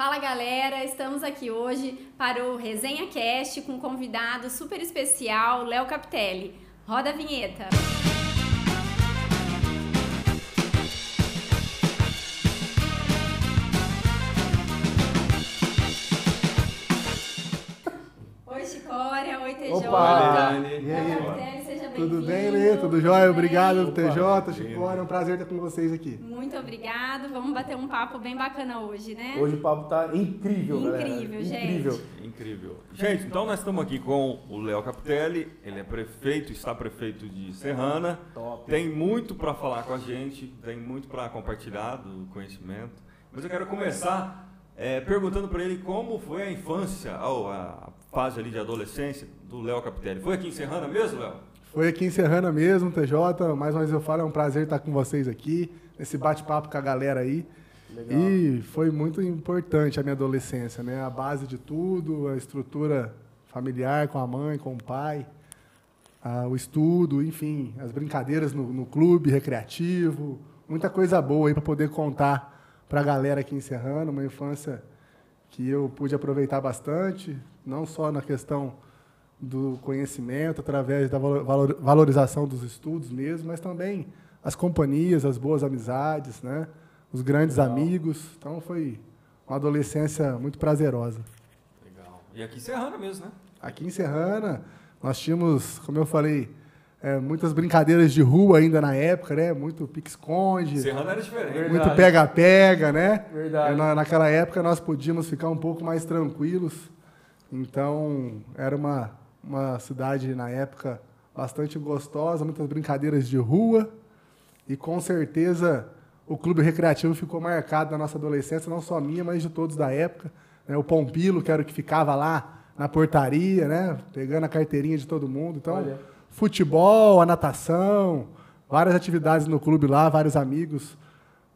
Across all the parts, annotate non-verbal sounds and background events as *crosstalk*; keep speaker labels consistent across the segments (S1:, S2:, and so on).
S1: Fala galera, estamos aqui hoje para o Resenha Cast com um convidado super especial, Léo Capitelli. Roda a vinheta. Oi Chicória, oi TJ.
S2: Opa! E aí? Tudo bem, Lê? Tudo jóia? Obrigado? TJ, Chicória. É um prazer estar com vocês aqui.
S1: Muito obrigado. Vamos bater um papo bem bacana hoje, né?
S3: Hoje o papo tá incrível, galera.
S1: Incrível, gente.
S3: Incrível.
S4: Incrível. Gente, então nós estamos aqui com o Léo Capitelli, ele é prefeito, está prefeito de Serrana,
S3: Top.
S4: tem muito para falar com a gente, tem muito para compartilhar do conhecimento, mas eu quero começar é, perguntando para ele como foi a infância, ou a fase ali de adolescência do Léo Capitelli. Foi aqui em Serrana mesmo, Léo?
S2: Foi aqui em Serrana mesmo, TJ. Mais uma vez eu falo, é um prazer estar com vocês aqui, nesse bate-papo com a galera aí.
S3: Legal.
S2: E foi muito importante a minha adolescência, né? A base de tudo, a estrutura familiar com a mãe, com o pai, a- o estudo, enfim, as brincadeiras no, no clube recreativo, muita coisa boa aí para poder contar para a galera aqui em Serrana, uma infância que eu pude aproveitar bastante, não só na questão do conhecimento, através da valo- valor- valorização dos estudos mesmo, mas também as companhias, as boas amizades, né? os grandes
S3: Legal.
S2: amigos. Então foi uma adolescência muito prazerosa.
S4: Legal. E aqui em Serrana mesmo, né?
S2: Aqui em Serrana, nós tínhamos, como eu falei, é, muitas brincadeiras de rua ainda na época, né? Muito pique-esconde,
S4: Serrana era diferente.
S2: Muito pega-pega, né?
S3: Verdade.
S2: Na- naquela época nós podíamos ficar um pouco mais tranquilos. Então, era uma, uma cidade, na época, bastante gostosa, muitas brincadeiras de rua. E com certeza o clube recreativo ficou marcado na nossa adolescência, não só minha, mas de todos da época. né? O Pompilo, que era o que ficava lá na portaria, né? pegando a carteirinha de todo mundo. Então,
S3: Olha.
S2: futebol, a natação, várias atividades no clube lá, vários amigos,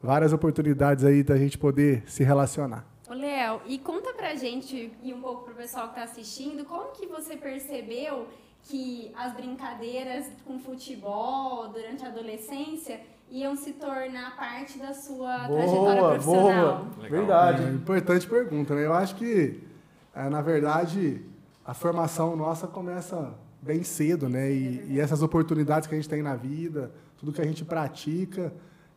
S2: várias oportunidades aí da gente poder se relacionar.
S1: Ô, Léo, e conta pra gente e um pouco pro pessoal que tá assistindo, como que você percebeu que as brincadeiras com futebol durante a adolescência iam se tornar parte da sua trajetória
S3: Boa,
S1: profissional?
S3: boa.
S4: Legal.
S3: Verdade.
S2: É, importante pergunta, né? Eu acho que, é, na verdade, a formação nossa começa bem cedo, né? E, e essas oportunidades que a gente tem na vida, tudo que a gente pratica,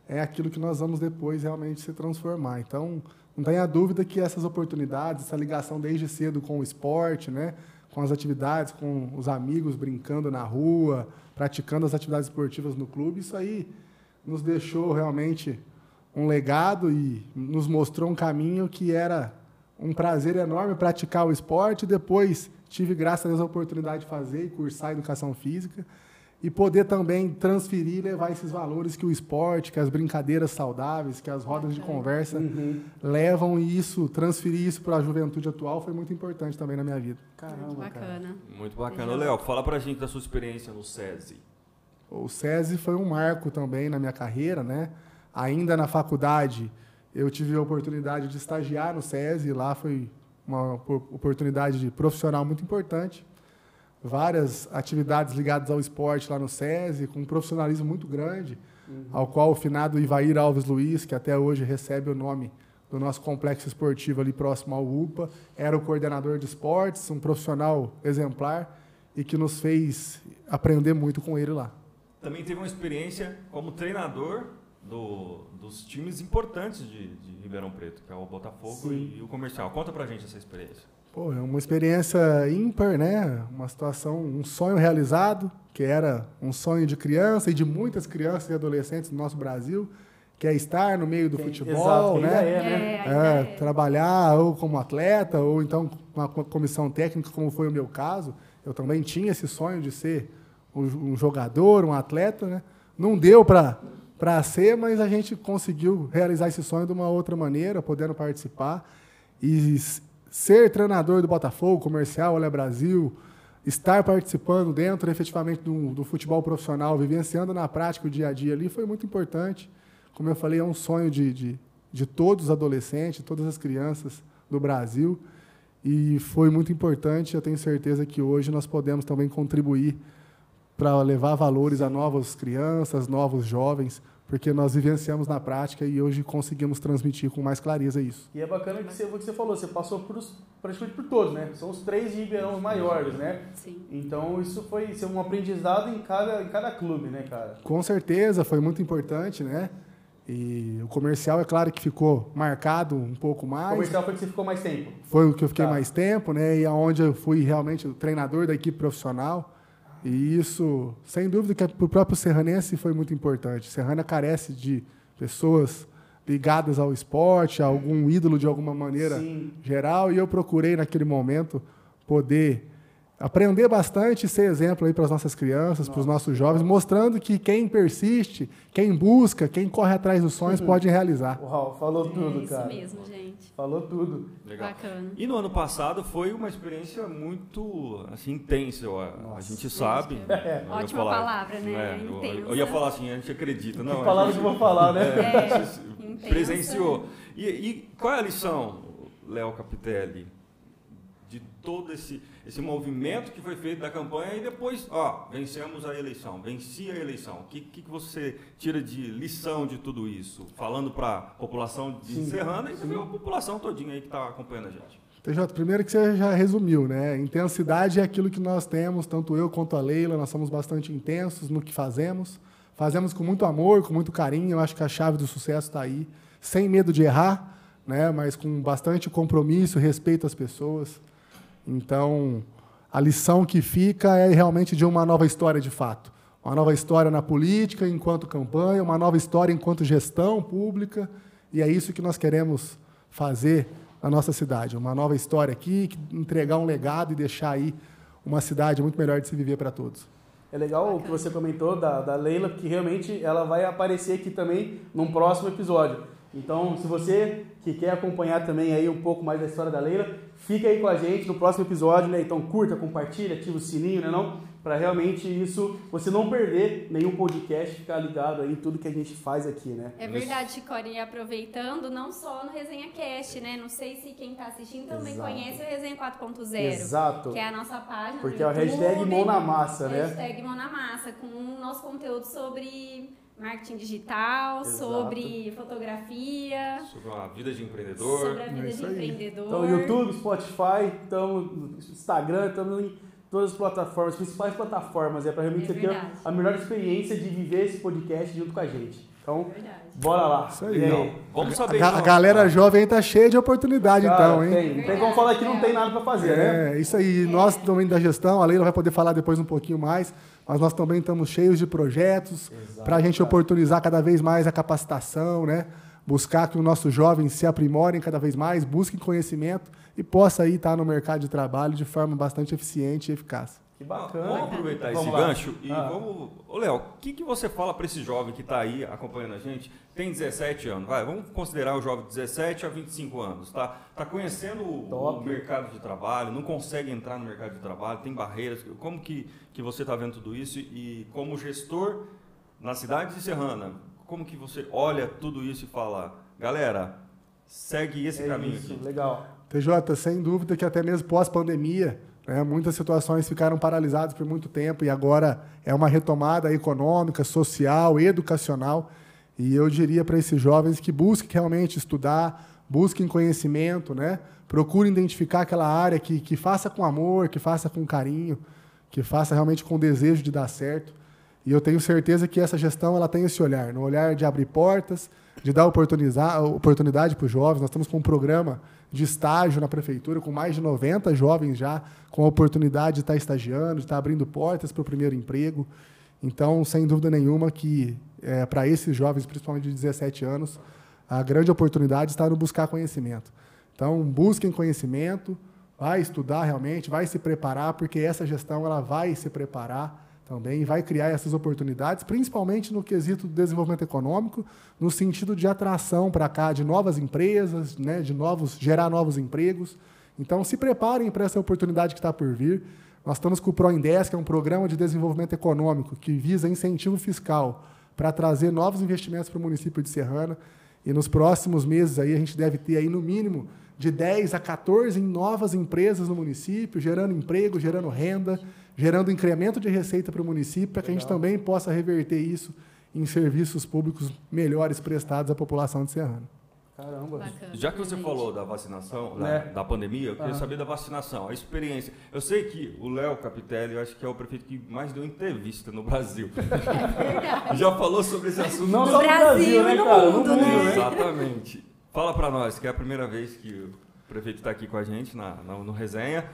S2: é aquilo que nós vamos depois realmente se transformar. Então, não tenha dúvida que essas oportunidades, essa ligação desde cedo com o esporte, né? Com as atividades, com os amigos brincando na rua, praticando as atividades esportivas no clube, isso aí nos deixou realmente um legado e nos mostrou um caminho que era um prazer enorme praticar o esporte. Depois tive, graças a Deus, a oportunidade de fazer e cursar educação física e poder também transferir e levar esses valores que o esporte, que as brincadeiras saudáveis, que as rodas de conversa
S3: Uhum.
S2: levam e isso, transferir isso para a juventude atual foi muito importante também na minha vida.
S1: Muito
S3: Caramba, cara.
S1: bacana.
S4: Muito bacana. Léo, fala pra gente da sua experiência no SESI.
S2: O SESI foi um marco também na minha carreira, né? Ainda na faculdade, eu tive a oportunidade de estagiar no SESI, lá foi uma opor- oportunidade de profissional muito importante. Várias atividades ligadas ao esporte lá no SESI, com um profissionalismo muito grande, ao qual o finado Ivair Alves Luiz, que até hoje recebe o nome do nosso complexo esportivo ali próximo ao UPA, era o coordenador de esportes, um profissional exemplar e que nos fez aprender muito com ele lá.
S4: Também teve uma experiência como treinador do- dos times importantes de, de Ribeirão Preto, que é o Botafogo
S2: Sim.
S4: e, o Comercial. Conta pra gente essa experiência.
S2: Pô, é uma experiência ímpar, né? Uma situação, um sonho realizado, que era um sonho de criança e de muitas crianças e adolescentes do nosso Brasil, que é estar no meio do futebol,
S3: exato,
S2: né?
S3: é, né?
S1: É,
S2: É,
S1: é.
S2: trabalhar ou como atleta, ou então com uma co- comissão técnica, como foi o meu caso. Eu também tinha esse sonho de ser um jogador, um atleta, né? Não deu para para ser, mas a gente conseguiu realizar esse sonho de uma outra maneira, podendo participar e ser treinador do Botafogo, comercial, Olha Brasil, estar participando dentro efetivamente do, do futebol profissional, vivenciando na prática o dia a dia ali, foi muito importante. Como eu falei, é um sonho de, de, de todos os adolescentes, todas as crianças do Brasil. E foi muito importante. Eu tenho certeza que hoje nós podemos também contribuir para levar valores a novas crianças, novos jovens, porque nós vivenciamos na prática e hoje conseguimos transmitir com mais clareza isso.
S3: E é bacana que você, o que você falou, você passou por os, praticamente por todos, né? São os três de Ribeirão maiores, né?
S1: Sim.
S3: Então isso foi isso é um aprendizado em cada, em cada clube, né, cara?
S2: Com certeza, foi muito importante, né? E o comercial, é claro que ficou marcado um pouco
S3: O
S2: mais.
S3: comercial foi que você ficou mais tempo.
S2: Foi o que eu fiquei
S3: Tá.
S2: mais tempo, né? E aonde eu fui realmente o treinador da equipe profissional. E isso, sem dúvida, que para o próprio Serranense foi muito importante. Serrana carece de pessoas ligadas ao esporte, a algum ídolo de alguma maneira
S3: Sim.
S2: geral. E eu procurei, naquele momento, poder aprender bastante e ser exemplo aí para as nossas crianças, para os nossos jovens, mostrando que quem persiste, quem busca, quem corre atrás dos sonhos pode realizar.
S3: Uau, falou tudo,
S1: é isso
S3: cara.
S1: mesmo, gente.
S3: Falou tudo.
S4: Legal.
S1: Bacana.
S4: E no ano passado foi uma experiência muito assim, intensa, eu- a gente sabe.
S3: É.
S4: Eu
S1: Ótima palavra, né?
S4: eu-
S1: Intensa.
S4: eu, ia falar assim, a gente acredita. Não,
S3: que
S4: gente-
S3: que eu vou falar, né? *laughs*
S1: É, *laughs* intensa.
S4: presenciou. E, e qual é a lição, Léo Capitelli, todo esse, esse movimento que foi feito da campanha e depois, ó, vencemos a eleição, venci a eleição. O que, que você tira de lição de tudo isso? Falando para a população de
S3: Sim.
S4: Serrana e também a população todinha aí que está acompanhando a gente.
S2: TJ, primeiro que você já resumiu, né? Intensidade é aquilo que nós temos, tanto eu quanto a Leila, nós somos bastante intensos no que fazemos. Fazemos com muito amor, com muito carinho, eu acho que a chave do sucesso está aí. Sem medo de errar, né? mas com bastante compromisso, respeito às pessoas. Então, a lição que fica é realmente de uma nova história de fato. Uma nova história na política, enquanto campanha, uma nova história enquanto gestão pública, e é isso que nós queremos fazer na nossa cidade. Uma nova história aqui, entregar um legado e deixar aí uma cidade muito melhor de se viver para todos.
S3: É legal o que você comentou da, da Leila, que realmente ela vai aparecer aqui também num próximo episódio. Então, se você que quer acompanhar também aí um pouco mais da história da Leila, fica aí com a gente no próximo episódio, né? Então curta, compartilha, ativa o sininho, né não? Para realmente isso, você não perder nenhum podcast, ficar ligado aí em tudo que a gente faz aqui, né?
S1: É verdade, Chicori, e aproveitando, não só no Resenha Cast, né? Não sei se quem tá assistindo também
S3: Exato.
S1: conhece o Resenha 4.0.
S3: Exato.
S1: Que é a nossa página.
S3: Porque é o hashtag mão na massa, né?
S1: Hashtag mão na massa, com o nosso conteúdo sobre marketing digital,
S3: Exato.
S1: sobre fotografia,
S4: Sobre a vida de empreendedor.
S1: sobre a vida
S2: É
S1: de
S2: aí.
S1: empreendedor.
S3: Então, YouTube, Spotify, estamos no Instagram, estamos em todas as plataformas, as principais plataformas, é para realmente
S1: É
S3: você ter a melhor experiência de viver esse podcast junto com a gente. Então, bora lá.
S2: Isso aí,
S3: E
S2: não.
S4: Vamos
S2: A,
S4: saber.
S2: a
S4: então.
S2: galera jovem está cheia de oportunidade,
S3: Cara,
S2: então, hein?
S3: Tem, não tem como falar que não tem nada para fazer, né?
S2: É, isso aí. Nós também da gestão, a Leila vai poder falar depois um pouquinho mais, mas nós também estamos cheios de projetos para a gente oportunizar cada vez mais a capacitação, né? Buscar que os nossos jovens se aprimorem cada vez mais, busquem conhecimento e possa aí estar no mercado de trabalho de forma bastante eficiente e eficaz.
S3: Que bacana.
S4: Vamos aproveitar esse
S3: lá.
S4: gancho e
S3: Ah.
S4: vamos. Ô, Léo, o que, que você fala para esse jovem que está aí acompanhando a gente? Tem 17 anos, vai, vamos considerar o jovem de 17 a 25 anos, tá? Tá conhecendo o, o mercado de trabalho, não consegue entrar no mercado de trabalho, tem barreiras. Como que, que você está vendo tudo isso e como gestor na cidade de Serrana, como que você olha tudo isso e fala, galera, segue esse
S3: É
S4: caminho
S3: isso,
S4: aqui?
S3: legal.
S2: TJ, sem dúvida que até mesmo pós-pandemia, né, muitas situações ficaram paralisadas por muito tempo e agora é uma retomada econômica, social, educacional. E eu diria para esses jovens que busquem realmente estudar, busquem conhecimento, né? procurem identificar aquela área que, que faça com amor, que faça com carinho, que faça realmente com desejo de dar certo. E eu tenho certeza que essa gestão ela tem esse olhar, no olhar de abrir portas, de dar oportunidade para os jovens. Nós estamos com um programa de estágio na prefeitura, com mais de 90 jovens já com a oportunidade de estar estagiando, de estar abrindo portas para o primeiro emprego. Então, sem dúvida nenhuma que é, para esses jovens, principalmente de 17 anos, a grande oportunidade está no buscar conhecimento. Então, busquem conhecimento, vai estudar realmente, vai se preparar, porque essa gestão ela vai se preparar também vai criar essas oportunidades, principalmente no quesito do desenvolvimento econômico, no sentido de atração para cá de novas empresas, né, de novos gerar novos empregos. Então, se preparem para essa oportunidade que está por vir. Nós estamos com o ProIndes, que é um programa de desenvolvimento econômico que visa incentivo fiscal para trazer novos investimentos para o município de Serrana. E nos próximos meses aí a gente deve ter aí no mínimo de 10 a 14 novas empresas no município, gerando emprego, gerando renda, gerando incremento de receita para o município, para que a gente também possa reverter isso em serviços públicos melhores prestados à população de Serrana.
S3: Caramba.
S1: Bacana,
S4: Já que você
S1: gente.
S4: falou da vacinação, da,
S3: Né?
S4: da pandemia, eu queria
S3: Aham.
S4: saber da vacinação, a experiência. Eu sei que o Léo Capitelli, eu acho que é o prefeito que mais deu entrevista no Brasil. *laughs* Já falou sobre esse assunto.
S3: Não
S1: No
S3: só no Brasil,
S1: Brasil
S3: né,
S1: e no
S3: cara?
S1: mundo,
S3: no mundo,
S1: né?
S3: né?
S4: Exatamente. Fala pra nós, que é a primeira vez que o prefeito está aqui com a gente na, na- no resenha.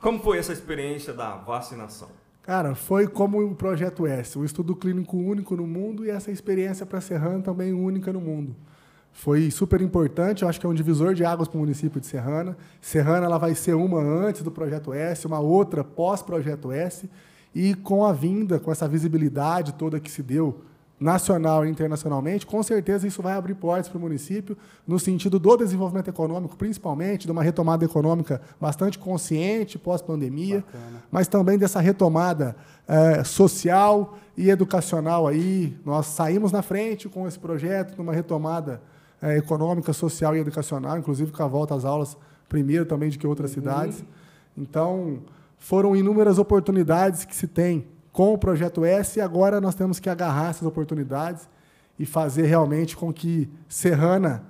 S4: Como foi essa experiência da vacinação?
S2: Cara, foi como o Projeto S, um estudo clínico único no mundo e essa experiência para Serrana também única no mundo. Foi super importante, eu acho que é um divisor de águas para o município de Serrana. Serrana ela vai ser uma antes do Projeto S, uma outra pós-Projeto S, e com a vinda, com essa visibilidade toda que se deu nacional e internacionalmente, com certeza isso vai abrir portas para o município no sentido do desenvolvimento econômico, principalmente de uma retomada econômica bastante consciente pós-pandemia, mas também dessa retomada eh, social e educacional aí. Nós saímos na frente com esse projeto, numa retomada eh, econômica, social e educacional, inclusive com a volta às aulas primeiro também do que outras cidades. Então, foram inúmeras oportunidades que se tem com o projeto S e agora nós temos que agarrar essas oportunidades e fazer realmente com que Serrana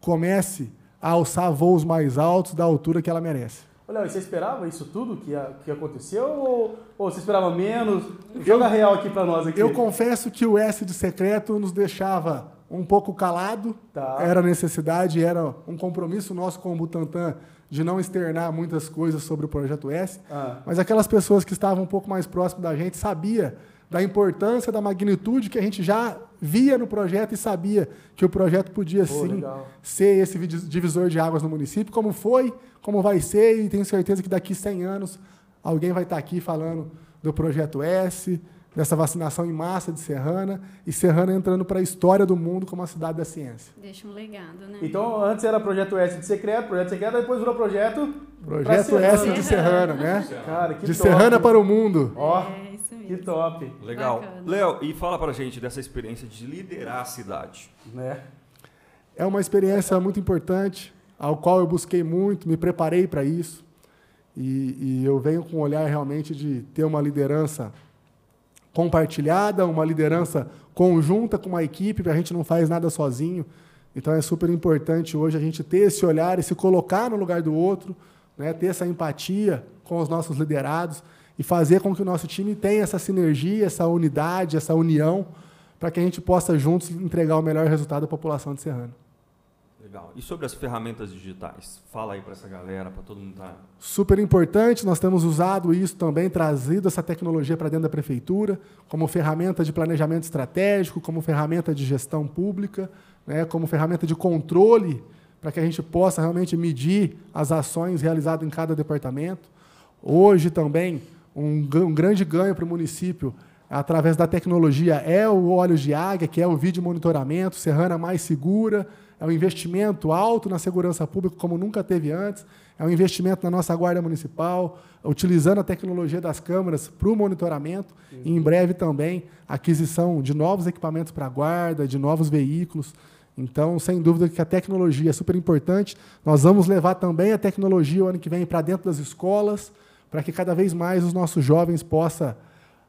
S2: comece a alçar voos mais altos da altura que ela merece.
S3: Olha, você esperava isso tudo que, a- que aconteceu ou, ou você esperava menos? Joga real aqui pra nós aqui.
S2: Eu confesso que o S de secreto nos deixava um pouco calado.
S3: Tá.
S2: Era necessidade, era um compromisso nosso com o Butantan de não externar muitas coisas sobre o projeto S.
S3: Ah.
S2: Mas aquelas pessoas que estavam um pouco mais próximas da gente sabia da importância, da magnitude que a gente já via no projeto e sabia que o projeto podia
S3: Pô,
S2: sim
S3: legal.
S2: ser esse divisor de águas no município, como foi, como vai ser, e tenho certeza que daqui 100 anos alguém vai estar aqui falando do projeto S, dessa vacinação em massa de Serrana, e Serrana entrando para a história do mundo como a cidade da ciência.
S1: Deixa um legado, né?
S3: Então, antes era projeto S de secreto, projeto secreto, depois virou projeto.
S2: Projeto. S de Serrana, né?
S3: Cara, que
S2: De
S3: top.
S2: Serrana para o mundo.
S3: Ó,
S1: É, isso mesmo.
S3: que top.
S4: Legal. Léo, e fala pra gente dessa experiência de liderar a cidade.
S3: Né?
S2: É uma experiência muito importante, ao qual eu busquei muito, me preparei para isso. E, e eu venho com um olhar realmente de ter uma liderança compartilhada, uma liderança conjunta com uma equipe, a gente não faz nada sozinho. Então é super importante hoje a gente ter esse olhar e se colocar no lugar do outro, né? ter essa empatia com os nossos liderados e fazer com que o nosso time tenha essa sinergia, essa unidade, essa união, para que a gente possa juntos entregar o melhor resultado à população de Serrano.
S4: Legal. E sobre as ferramentas digitais? Fala aí pra essa galera, pra todo mundo tá.
S2: Super importante, nós temos usado isso também, trazido essa tecnologia para dentro da prefeitura, como ferramenta de planejamento estratégico, como ferramenta de gestão pública, né, como ferramenta de controle, para que a gente possa realmente medir as ações realizadas em cada departamento. Hoje também, um, um grande ganho para o município, através da tecnologia, é o óleo de águia, que é o vídeo monitoramento, Serrana mais segura, é um investimento alto na segurança pública, como nunca teve antes, é um investimento na nossa guarda municipal, utilizando a tecnologia das câmeras para o monitoramento, e em breve também aquisição de novos equipamentos para a guarda, de novos veículos. Então, sem dúvida que a tecnologia é super importante. Nós vamos levar também a tecnologia o ano que vem para dentro das escolas, para que cada vez mais os nossos jovens possam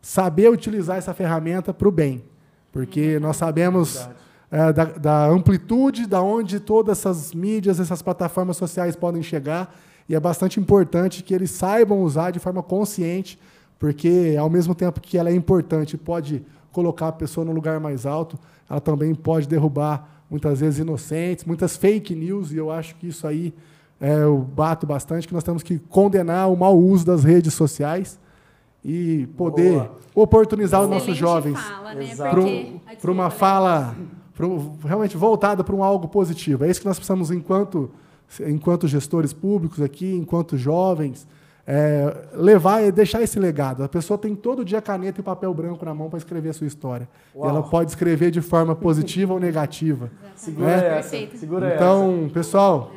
S2: saber utilizar essa ferramenta para o bem. Porque nós sabemos. É, da, da amplitude da onde todas essas mídias, essas plataformas sociais podem chegar, e é bastante importante que eles saibam usar de forma consciente, porque ao mesmo tempo que ela é importante e pode colocar a pessoa no lugar mais alto, ela também pode derrubar muitas vezes inocentes, muitas fake news, e eu acho que isso aí é, eu bato bastante, que nós temos que condenar o mau uso das redes sociais e poder
S3: Boa.
S2: oportunizar os nossos
S1: Excelente
S2: jovens
S1: Fala, né?
S2: Para uma fala um- realmente voltada para um algo positivo. É isso que nós precisamos enquanto enquanto gestores públicos aqui, enquanto jovens, é, levar e deixar esse legado. A pessoa tem todo dia caneta e papel branco na mão para escrever a sua história. E ela pode escrever de forma positiva ou negativa.
S3: Segura
S2: É.
S3: essa.
S1: Perfeito.
S3: Segura essa.
S2: Então, pessoal,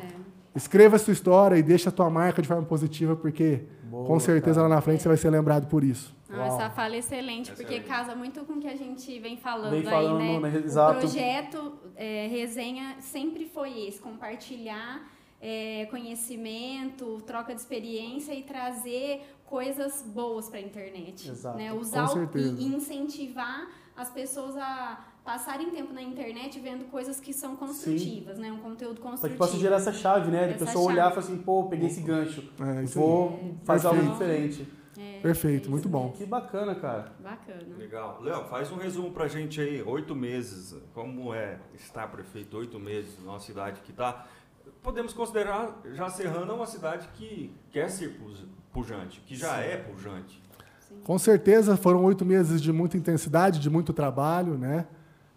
S2: escreva a sua história e deixa a tua marca de forma positiva, porque
S3: Boa,
S2: com certeza
S3: cara.
S2: lá na frente você vai ser lembrado por isso.
S1: Não, essa fala é excelente, porque casa muito com o que a gente vem falando,
S3: Vem falando,
S1: aí, né?
S3: né? Exato.
S1: O projeto é, Resenha sempre foi esse, compartilhar é, conhecimento, troca de experiência e trazer coisas boas para a internet.
S3: Exato.
S1: Né? Usar
S2: Com
S1: o- e incentivar as pessoas a, passarem tempo na internet vendo coisas que são construtivas, né? Um conteúdo
S3: Para
S1: construtivo.
S3: que possa gerar essa chave, né? De pessoa olhar e
S1: chave.
S3: falar assim, pô, peguei esse gancho.
S2: É,
S3: Vou fazer algo diferente.
S1: É,
S2: Perfeito,
S1: é
S2: muito bom.
S3: Que bacana, cara.
S1: Bacana.
S4: Legal. Léo, faz um resumo pra gente aí, oito meses, como é estar prefeito oito meses numa cidade que está. Podemos considerar já Serrana uma cidade que quer ser puj- pujante, que já é pujante.
S2: Com certeza foram oito meses de muita intensidade, de muito trabalho, né?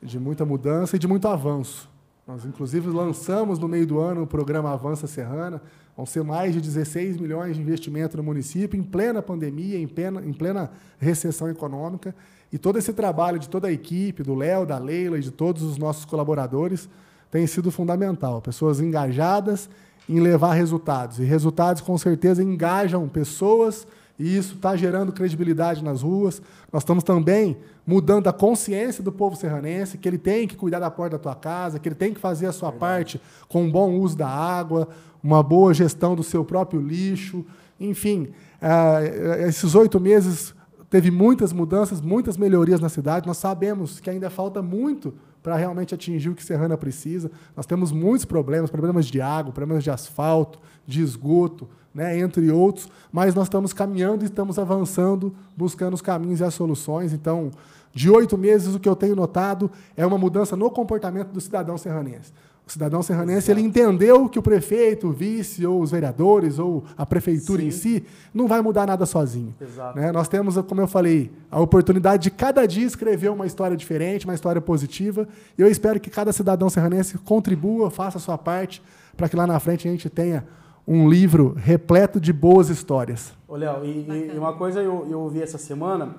S2: de muita mudança e de muito avanço. Nós, inclusive, lançamos no meio do ano o programa Avança Serrana. Vão ser mais de 16 milhões de investimento no município, em plena pandemia, em plena, em plena recessão econômica. E todo esse trabalho de toda a equipe, do Léo, da Leila e de todos os nossos colaboradores, tem sido fundamental. Pessoas engajadas em levar resultados. E resultados, com certeza, engajam pessoas e isso está gerando credibilidade nas ruas. Nós estamos também mudando a consciência do povo serranense, que ele tem que cuidar da porta da tua casa, que ele tem que fazer a sua parte com um bom uso da água, uma boa gestão do seu próprio lixo. Enfim, eh, esses oito meses teve muitas mudanças, muitas melhorias na cidade. Nós sabemos que ainda falta muito para realmente atingir o que Serrana precisa. Nós temos muitos problemas, problemas de água, problemas de asfalto, de esgoto, né, entre outros, mas nós estamos caminhando e estamos avançando, buscando os caminhos e as soluções. Então, de oito meses, o que eu tenho notado é uma mudança no comportamento do cidadão serranense. O cidadão serranense ele entendeu que o prefeito, o vice, ou os vereadores, ou a prefeitura
S3: Sim.
S2: em si, não vai mudar nada sozinho.
S3: Exato.
S2: Né? Nós temos, como eu falei, a oportunidade de cada dia escrever uma história diferente, uma história positiva. E eu espero que cada cidadão serranense contribua, faça a sua parte, para que lá na frente a gente tenha um livro repleto de boas histórias.
S3: Ô, Léo, e, e- uma coisa eu, eu ouvi essa semana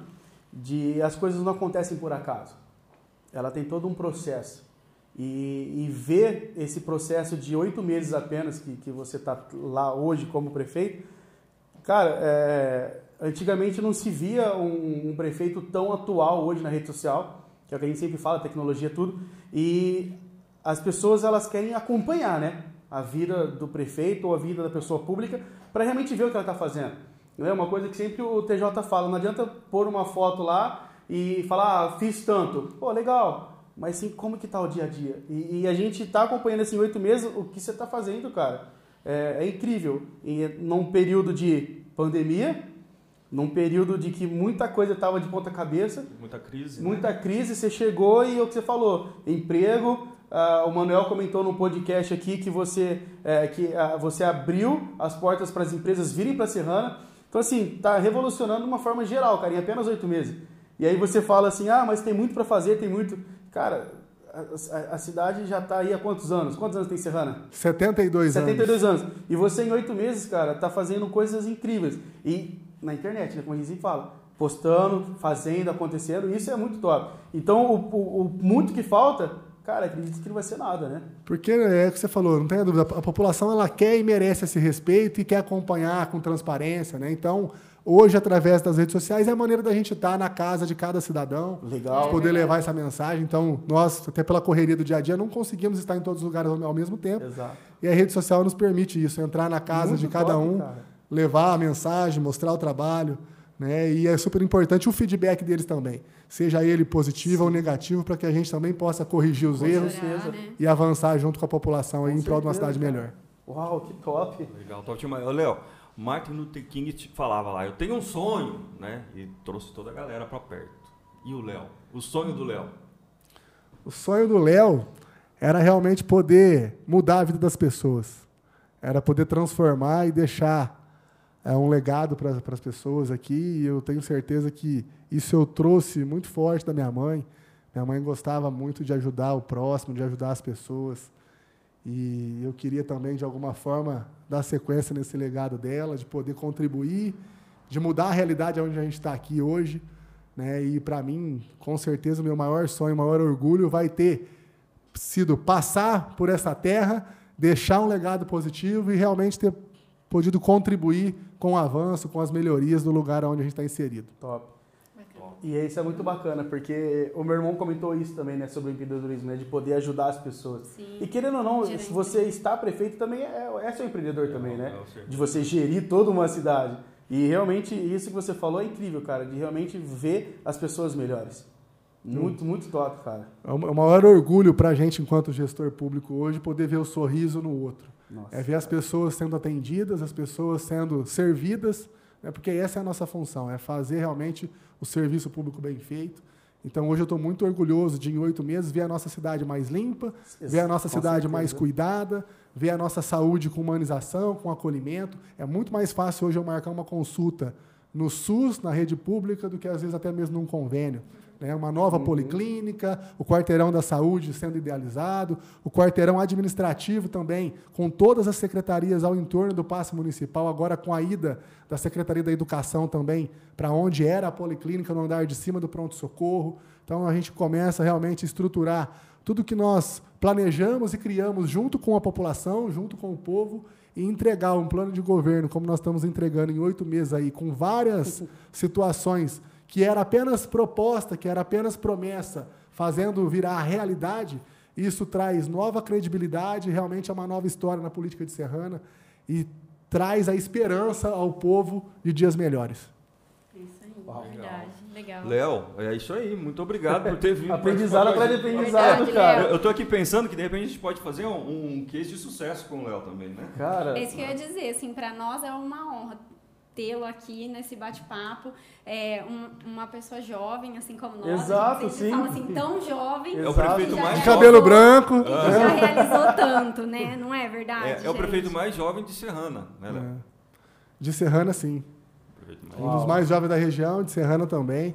S3: de as coisas não acontecem por acaso. Ela tem todo um processo. E, e ver esse processo de oito meses apenas que, que você está lá hoje como prefeito, cara, é, antigamente não se via um, um prefeito tão atual hoje na rede social, que é o que a gente sempre fala, tecnologia, tudo. E as pessoas elas querem acompanhar, né? A vida do prefeito ou a vida da pessoa pública para realmente ver o que ela está fazendo. É uma coisa que sempre o TJ fala, não adianta pôr uma foto lá e falar, ah, fiz tanto. Pô, legal, mas sim, como que tá o dia a dia? E, e a gente está acompanhando assim, oito meses o que você está fazendo, cara. É, é incrível. E num período de pandemia, num período de que muita coisa estava de ponta cabeça,
S4: Muita crise. né?
S3: muita crise, você chegou e é o que você falou, emprego. Ah, o Manuel comentou no podcast aqui que você é, que ah, você abriu as portas para as empresas virem para Serrana. Então assim, tá revolucionando de uma forma geral, cara, em apenas oito meses. E aí você fala assim, ah, mas tem muito para fazer, tem muito, cara. A, a- a cidade já tá aí há quantos anos? Quantos anos tem Serrana?
S2: 72,
S3: 72 anos. E você em oito meses, cara, tá fazendo coisas incríveis. E na internet, né, como a gente sempre fala. Postando, fazendo, acontecendo, isso é muito top. Então, o, o- o muito que falta, cara, acredito que não vai ser nada, né?
S2: Porque é o que você falou, não tenha dúvida, a população ela quer e merece esse respeito e quer acompanhar com transparência, né? Então, hoje através das redes sociais é a maneira da gente estar na casa de cada cidadão,
S3: Legal.
S2: poder levar essa mensagem. Então, nós até pela correria do dia a dia não conseguimos estar em todos os lugares ao ao mesmo tempo.
S3: Exato.
S2: E a rede social nos permite isso, entrar na casa
S3: Muito
S2: de cada
S3: top,
S2: um,
S3: cara.
S2: levar a mensagem, mostrar o trabalho, né? E é super importante o feedback deles também, seja ele positivo ou negativo, para que a gente também possa corrigir os erros
S1: né?
S2: e avançar junto com a população aí
S3: Com
S2: em prol de uma cidade
S3: cara.
S2: melhor.
S3: Uau, que top.
S4: Legal, top demais. Léo, Martin Luther King falava lá, eu tenho um sonho, né? E trouxe toda a galera pra perto. E o Léo? O sonho do Léo?
S2: O sonho do Léo era realmente poder mudar a vida das pessoas, era poder transformar e deixar é, um legado para as pessoas aqui. E eu tenho certeza que isso eu trouxe muito forte da minha mãe. Minha mãe gostava muito de ajudar o próximo, de ajudar as pessoas. E eu queria também, de alguma forma, dar sequência nesse legado dela, de poder contribuir, de mudar a realidade onde a gente está aqui hoje. Né? E, para mim, com certeza, o meu maior sonho, o maior orgulho vai ter sido passar por essa terra, deixar um legado positivo e realmente ter podido contribuir com o avanço, com as melhorias do lugar onde a gente está inserido.
S3: Top. E isso é muito bacana, porque o meu irmão comentou isso também, né, sobre o empreendedorismo, né, de poder ajudar as pessoas.
S1: Sim.
S3: E querendo ou não, se você está prefeito também é, é seu empreendedor também,
S4: É,
S3: né?
S4: é.
S3: De você gerir toda uma cidade. E realmente isso que você falou é incrível, cara, de realmente ver as pessoas melhores. Muito, muito top, cara.
S2: É o maior orgulho para a gente, enquanto gestor público hoje, poder ver o sorriso no outro. Nossa, é ver as pessoas sendo atendidas, as pessoas sendo servidas, né, porque essa é a nossa função, é fazer realmente o serviço público bem feito. Então, hoje eu estou muito orgulhoso de, em oito meses, ver a nossa cidade mais limpa, Isso, ver a nossa cidade certeza. mais cuidada, ver a nossa saúde com humanização, com acolhimento. É muito mais fácil hoje eu marcar uma consulta no SUS, na rede pública, do que às vezes até mesmo num convênio. Né? Uma nova uhum. policlínica, o quarteirão da saúde sendo idealizado, o quarteirão administrativo também, com todas as secretarias ao entorno do passe municipal, agora com a ida da Secretaria da Educação também para onde era a policlínica, no andar de cima do pronto-socorro. Então a gente começa realmente a estruturar tudo que nós planejamos e criamos junto com a população, junto com o povo, e entregar um plano de governo, como nós estamos entregando em oito meses aí, com várias *laughs* situações que era apenas proposta, que era apenas promessa, fazendo virar realidade, isso traz nova credibilidade, realmente é uma nova história na política de Serrana e traz a esperança ao povo de dias melhores.
S1: Uau. Verdade, legal.
S4: Léo, é isso aí. Muito obrigado por ter vindo. *laughs*
S3: aprendizado atrás de aprendizado, cara.
S4: Eu, estou aqui pensando que de repente a gente pode fazer um, um case de sucesso com o Léo também, né?
S1: Cara. É isso que eu ia dizer, assim, para nós é uma honra tê-lo aqui nesse bate-papo. É, um, uma pessoa jovem, assim como nós.
S3: Exato, sim.
S1: Fala assim, tão jovem.
S4: É o prefeito mais
S2: jovem. Cabelo branco.
S1: Já realizou tanto, né? Não é verdade?
S4: É, é o prefeito mais jovem de Serrana, né, Léo? É.
S2: De Serrana, sim. Um dos mais jovens da região, de Serrana também.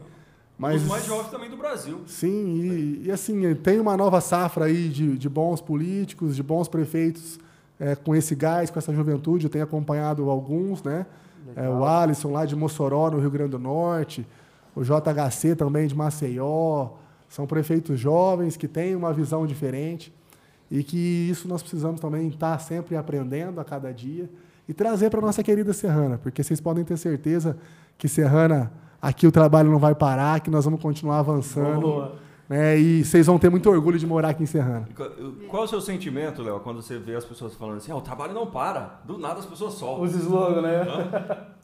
S2: Mas, um
S4: dos mais jovens também do Brasil.
S2: Sim, e, e assim, tem uma nova safra aí de, de bons políticos, de bons prefeitos é, com esse gás, com essa juventude. Eu tenho acompanhado alguns, né? É, o Alisson lá de Mossoró, no Rio Grande do Norte, o JHC também de Maceió. São prefeitos jovens que têm uma visão diferente e que isso nós precisamos também estar sempre aprendendo a cada dia e trazer para nossa querida Serrana, porque vocês podem ter certeza que Serrana, aqui o trabalho não vai parar, que nós vamos continuar avançando. Boa. Né? E vocês vão ter muito orgulho de morar aqui em Serrana.
S4: Qual é o seu sentimento, Léo, quando você vê as pessoas falando assim, ah, o trabalho não para, do nada as pessoas soltam.
S3: Os slogans, né?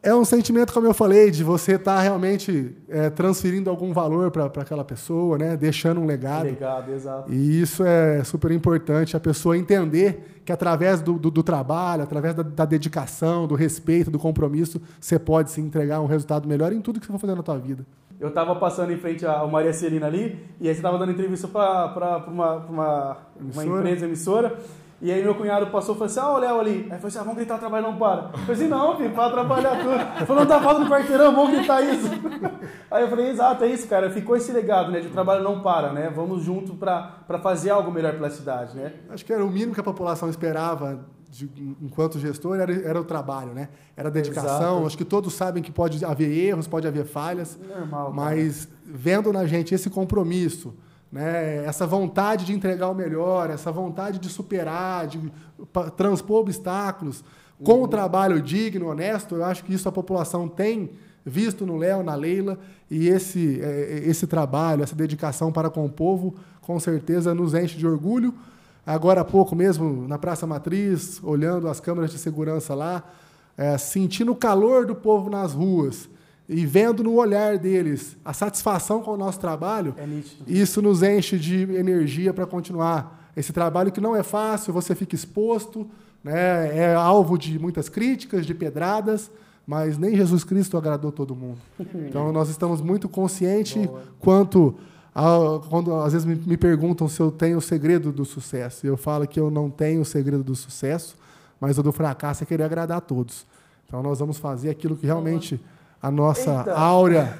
S2: É um sentimento, como eu falei, de você estar tá realmente é, transferindo algum valor para aquela pessoa, né? deixando um legado.
S3: Legado, exato.
S2: E isso é super importante, a pessoa entender que através do, do, do trabalho, através da, da, dedicação, do respeito, do compromisso, você pode se entregar um resultado melhor em tudo que você for fazer na sua vida
S3: eu tava passando em frente ao Maria Celina ali, e aí você tava dando entrevista para uma, uma, uma empresa emissora. E aí meu cunhado passou e falou assim, ah, o Léo ali. Aí falou assim, ah, vamos gritar, trabalho não para. Eu falei assim, não, filho, para trabalhar tudo. Ele falou, não tá falando do quarteirão, vamos gritar isso. *laughs* Aí eu falei, exato, é isso, cara. Ficou esse legado, né, de o trabalho não para, né? Vamos junto para fazer algo melhor pela cidade, né?
S2: Acho que era o mínimo que a população esperava de, enquanto gestor era, era o trabalho, né? Era a dedicação. Exato. Acho que todos sabem que pode haver erros, pode haver falhas. Normal, mas vendo na gente esse compromisso, né? essa vontade de entregar o melhor, essa vontade de superar, de transpor obstáculos, com uhum. o trabalho digno, honesto, eu acho que isso a população tem visto no Léo, na Leila, e esse, é, esse trabalho, essa dedicação para com o povo, com certeza nos enche de orgulho agora há pouco mesmo, na Praça Matriz, olhando as câmeras de segurança lá, é, sentindo o calor do povo nas ruas e vendo no olhar deles a satisfação com o nosso trabalho,
S3: é
S2: isso nos enche de energia para continuar. Esse trabalho que não é fácil, você fica exposto, né, é alvo de muitas críticas, de pedradas, mas nem Jesus Cristo agradou todo mundo. *laughs* Então nós estamos muito conscientes quanto quando às vezes me, perguntam se eu tenho o segredo do sucesso, eu falo que eu não tenho o segredo do sucesso, mas o do fracasso é querer agradar a todos. Então nós vamos fazer aquilo que realmente a nossa Eita. áurea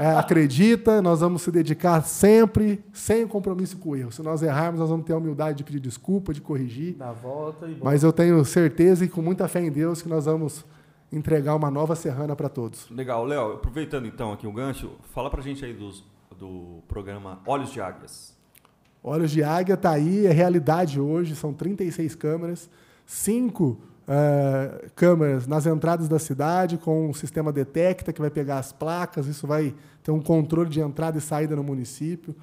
S2: é, acredita, nós vamos se dedicar sempre, sem compromisso com o erro. Se nós errarmos, nós vamos ter a humildade de pedir desculpa, de corrigir.
S3: Na volta e
S2: Mas eu tenho certeza e com muita fé em Deus que nós vamos entregar uma nova serrana para todos.
S4: Legal, Léo. Aproveitando então aqui o gancho, fala para a gente aí dos do programa Olhos de Águias?
S2: Olhos de Águia está aí, é realidade hoje, são 36 câmeras, cinco uh, câmeras nas entradas da cidade, com um sistema detecta que vai pegar as placas, isso vai ter um controle de entrada e saída no município.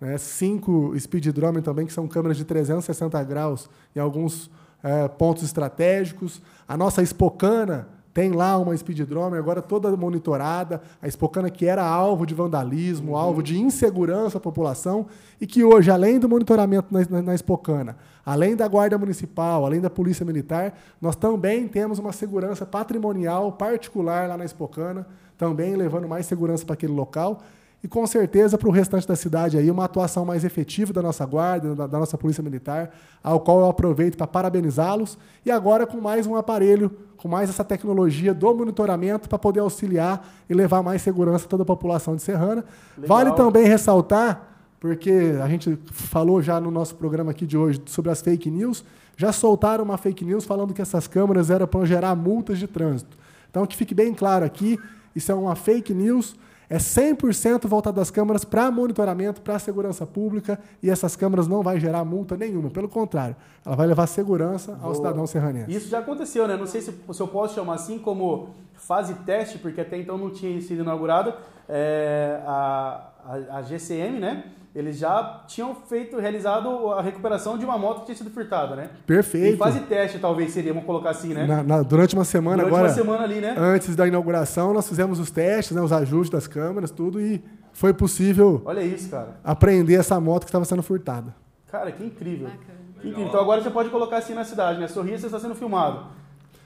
S2: Né? Cinco speedrome também, que são câmeras de 360 graus em alguns uh, pontos estratégicos. A nossa Espocana, tem lá uma speedrome agora toda monitorada, a Espocana que era alvo de vandalismo, uhum. alvo de insegurança à população, e que hoje, além do monitoramento na, na, na Espocana, além da Guarda Municipal, além da Polícia Militar, nós também temos uma segurança patrimonial particular lá na Espocana, também levando mais segurança para aquele local e com certeza para o restante da cidade aí uma atuação mais efetiva da nossa guarda, da, da nossa polícia militar, ao qual eu aproveito para parabenizá-los e agora com mais um aparelho, com mais essa tecnologia do monitoramento para poder auxiliar e levar mais segurança a toda a população de Serrana. Legal. Vale também ressaltar, porque a gente falou já no nosso programa aqui de hoje sobre as fake news, já soltaram uma fake news falando que essas câmeras eram para gerar multas de trânsito. Então que fique bem claro aqui, isso é uma fake news é 100% voltado das câmaras para monitoramento, para segurança pública, e essas câmaras não vai gerar multa nenhuma. Pelo contrário, ela vai levar segurança ao cidadão serranense.
S3: Isso já aconteceu, né? Não sei se, se eu posso chamar assim como fase teste, porque até então não tinha sido inaugurada, é, a, a, a GCM, né? Eles já tinham feito, realizado a recuperação de uma moto que tinha sido furtada, né?
S2: Perfeito.
S3: Em fase teste, talvez seria, vamos colocar assim, né?
S2: Na, na, durante uma semana
S3: durante
S2: agora.
S3: uma semana ali, né?
S2: Antes da inauguração, nós fizemos os testes, né, os ajustes das câmeras, tudo, e foi possível.
S3: Olha isso, cara.
S2: Apreender essa moto que estava sendo furtada.
S3: Cara, que incrível. Que incrível. Então agora você pode colocar assim na cidade, né? Sorria, você está sendo filmado.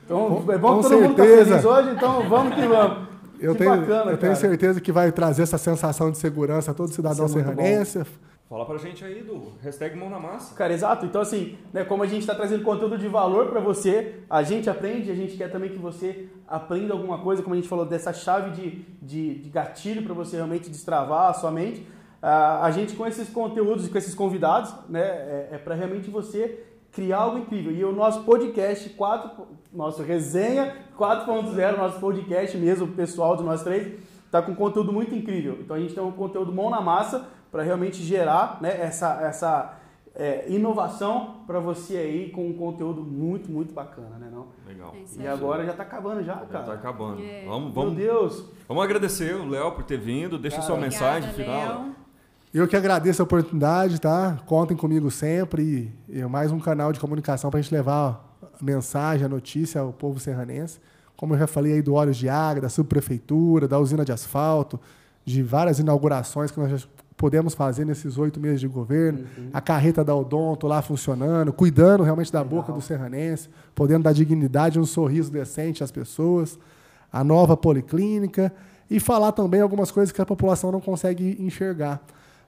S3: Então,
S2: com,
S3: é bom
S2: que
S3: todo
S2: certeza.
S3: mundo está feliz hoje, então vamos que vamos.
S2: Eu,
S3: que
S2: tenho,
S3: bacana,
S2: eu tenho certeza que vai trazer essa sensação de segurança a todo cidadão
S3: é
S2: serranense.
S4: Fala pra gente aí do hashtag mão na massa.
S3: Cara, exato. Então, assim, né, como a gente está trazendo conteúdo de valor para você, a gente aprende, a gente quer também que você aprenda alguma coisa, como a gente falou, dessa chave de, de, de gatilho para você realmente destravar a sua mente. Uh, a gente, com esses conteúdos e com esses convidados, né, é, é para realmente você criar algo incrível. E o nosso podcast 4, nosso resenha 4.0, nosso podcast mesmo, o pessoal de nós três, está com conteúdo muito incrível. Então a gente tem um conteúdo mão na massa para realmente gerar né, essa, essa é, inovação para você aí com um conteúdo muito, muito bacana, né? Não?
S4: Legal.
S3: É e agora já está acabando já, cara.
S4: Já está acabando.
S3: É.
S4: Vamos, vamos,
S3: Meu Deus.
S4: Vamos agradecer o Léo por ter vindo. Deixa cara, sua mensagem
S1: obrigada,
S4: final.
S1: Léo.
S2: Eu que agradeço a oportunidade, tá? Contem comigo sempre e, mais um canal de comunicação para a gente levar a mensagem, a notícia ao povo serranense. Como eu já falei aí do Olhos de Água, da subprefeitura, da usina de asfalto, de várias inaugurações que nós já podemos fazer nesses oito meses de governo, uhum. a carreta da Odonto lá funcionando, cuidando realmente da Legal. boca do serranense, podendo dar dignidade, um sorriso decente às pessoas, a nova policlínica e falar também algumas coisas que a população não consegue enxergar.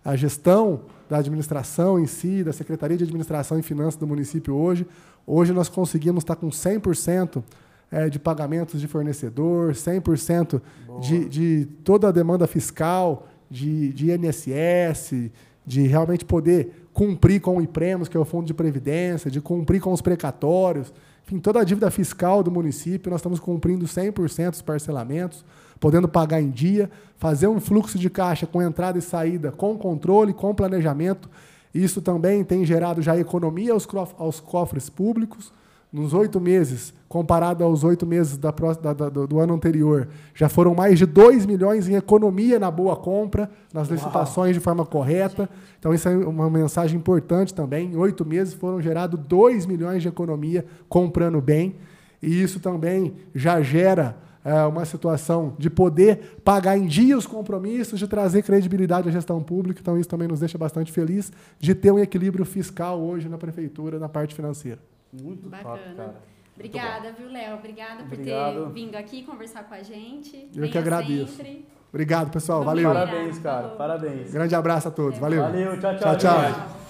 S2: A gestão da administração em si, da Secretaria de Administração e Finanças do município hoje, hoje nós conseguimos estar com 100% é, de pagamentos de fornecedor, 100% de, de toda a demanda fiscal, de, de INSS, de realmente poder cumprir com o IPREMOS, que é o Fundo de Previdência, de cumprir com os precatórios, enfim, toda a dívida fiscal do município, nós estamos cumprindo 100% dos parcelamentos, podendo pagar em dia, fazer um fluxo de caixa com entrada e saída, com controle, com planejamento. Isso também tem gerado já economia aos, aos cofres públicos, nos oito meses, comparado aos oito meses da, da, da, do ano anterior, já foram mais de 2 milhões em economia na boa compra, nas licitações Uau. de forma correta. Então, isso é uma mensagem importante também. Em oito meses foram gerados 2 milhões de economia comprando bem. E isso também já gera é, uma situação de poder pagar em dia os compromissos, de trazer credibilidade à gestão pública. Então, isso também nos deixa bastante feliz de ter um equilíbrio fiscal hoje na prefeitura, na parte financeira.
S3: Muito
S1: Bacana.
S3: top, cara.
S1: Obrigada, viu, Léo? Obrigada por
S3: Obrigado.
S1: ter vindo aqui conversar com a gente.
S2: Eu
S1: Venha
S2: que agradeço.
S1: Sempre.
S2: Obrigado, pessoal.
S1: Vamos
S2: Valeu.
S3: Parabéns, cara. Parabéns.
S2: Grande abraço a todos. Valeu.
S3: Valeu. Tchau, tchau.
S2: Tchau, tchau.